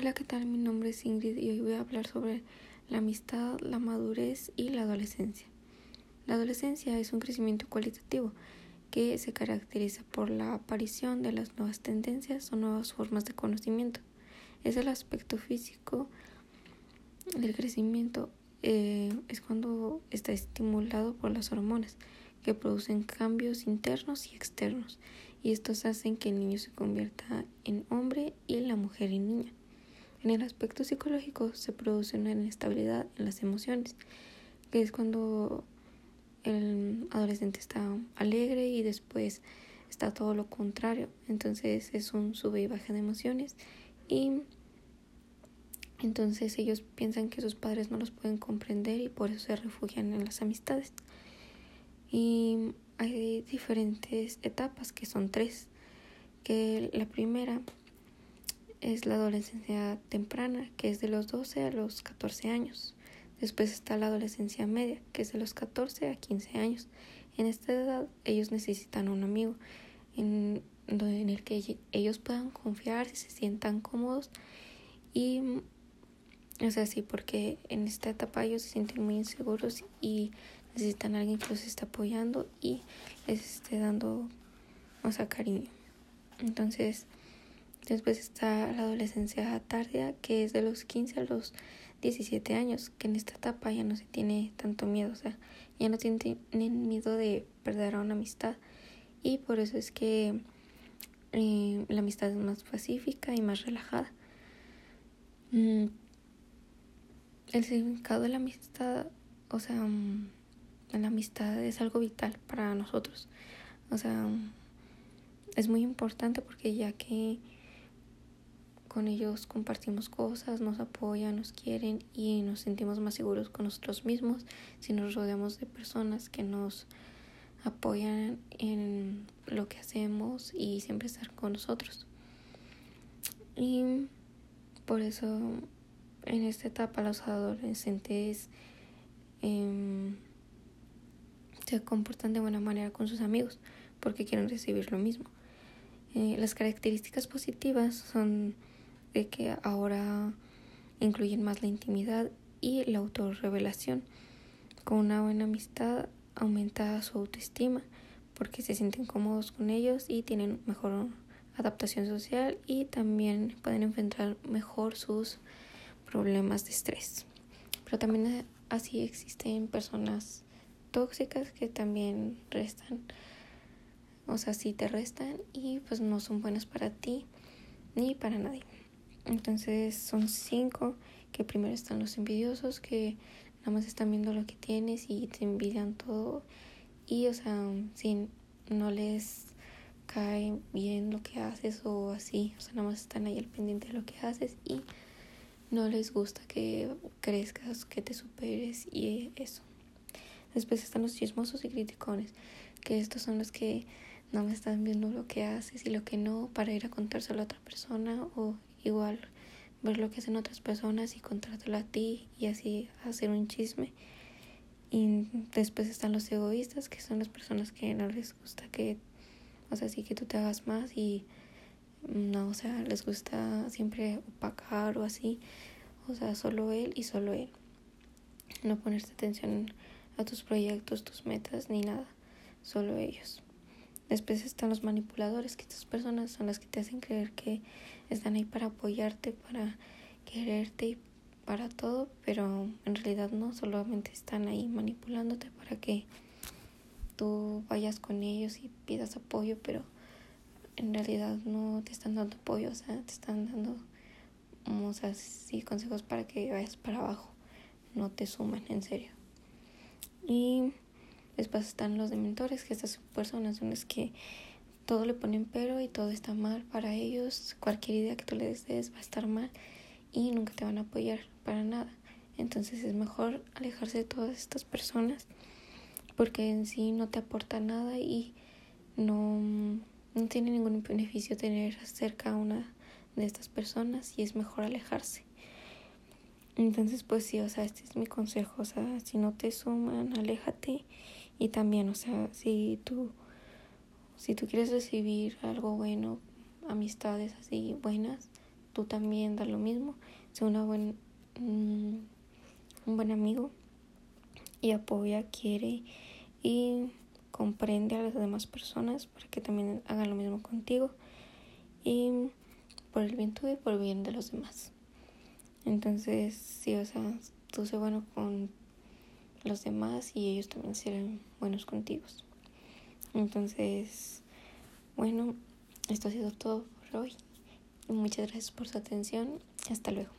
Hola, ¿qué tal? Mi nombre es Ingrid y hoy voy a hablar sobre la amistad, la madurez y la adolescencia. La adolescencia es un crecimiento cualitativo que se caracteriza por la aparición de las nuevas tendencias o nuevas formas de conocimiento. Es el aspecto físico del crecimiento, eh, es cuando está estimulado por las hormonas que producen cambios internos y externos y estos hacen que el niño se convierta en hombre y la mujer en niña. En el aspecto psicológico se produce una inestabilidad en las emociones, que es cuando el adolescente está alegre y después está todo lo contrario. Entonces es un sube y baja de emociones y entonces ellos piensan que sus padres no los pueden comprender y por eso se refugian en las amistades. Y hay diferentes etapas, que son tres, que la primera es la adolescencia temprana, que es de los 12 a los 14 años. Después está la adolescencia media, que es de los 14 a 15 años. En esta edad ellos necesitan un amigo en, en el que ellos puedan confiar, se sientan cómodos y o sea, sí, porque en esta etapa ellos se sienten muy inseguros y necesitan alguien que los esté apoyando y les esté dando, o sea, cariño. Entonces, después está la adolescencia tardía, que es de los 15 a los 17 años, que en esta etapa ya no se tiene tanto miedo, o sea, ya no tienen miedo de perder a una amistad. Y por eso es que eh, la amistad es más pacífica y más relajada. Mm, el significado de la amistad, o sea, mm, la amistad es algo vital para nosotros. O sea, es muy importante porque ya que con ellos compartimos cosas, nos apoyan, nos quieren y nos sentimos más seguros con nosotros mismos si nos rodeamos de personas que nos apoyan en lo que hacemos y siempre estar con nosotros. Y por eso en esta etapa los adolescentes eh, se comportan de buena manera con sus amigos porque quieren recibir lo mismo. Eh, las características positivas son de que ahora incluyen más la intimidad y la autorrevelación. Con una buena amistad aumenta su autoestima porque se sienten cómodos con ellos y tienen mejor adaptación social y también pueden enfrentar mejor sus problemas de estrés. Pero también así existen personas tóxicas que también restan. O sea, sí te restan y pues no son buenas para ti ni para nadie. Entonces son cinco que primero están los envidiosos que nada más están viendo lo que tienes y te envidian todo. Y o sea, si no les cae bien lo que haces o así, o sea, nada más están ahí al pendiente de lo que haces y no les gusta que crezcas, que te superes y eso. Después están los chismosos y criticones, que estos son los que no me están viendo lo que haces y lo que no para ir a contárselo a otra persona o igual ver lo que hacen otras personas y contártelo a ti y así hacer un chisme. Y después están los egoístas, que son las personas que no les gusta que, o sea, sí que tú te hagas más y no, o sea, les gusta siempre opacar o así, o sea, solo él y solo él. No ponerse atención a tus proyectos, tus metas, ni nada, solo ellos. Después están los manipuladores, que estas personas son las que te hacen creer que están ahí para apoyarte, para quererte y para todo, pero en realidad no, solamente están ahí manipulándote para que tú vayas con ellos y pidas apoyo, pero en realidad no te están dando apoyo, o sea, te están dando, o sea, sí, consejos para que vayas para abajo, no te suman, en serio. Y después están los dementores, que estas personas son las que todo le ponen pero y todo está mal para ellos. Cualquier idea que tú les des va a estar mal y nunca te van a apoyar para nada. Entonces es mejor alejarse de todas estas personas porque en sí no te aporta nada y no, no tiene ningún beneficio tener cerca a una de estas personas y es mejor alejarse. Entonces, pues sí, o sea, este es mi consejo, o sea, si no te suman, aléjate. Y también, o sea, si tú, si tú quieres recibir algo bueno, amistades así buenas, tú también das lo mismo, sé una buen, mm, un buen amigo y apoya, quiere y comprende a las demás personas para que también hagan lo mismo contigo y por el bien tuyo y por el bien de los demás. Entonces, sí, o sea, tú sé bueno con los demás y ellos también serán buenos contigo. Entonces, bueno, esto ha sido todo por hoy. Muchas gracias por su atención. Hasta luego.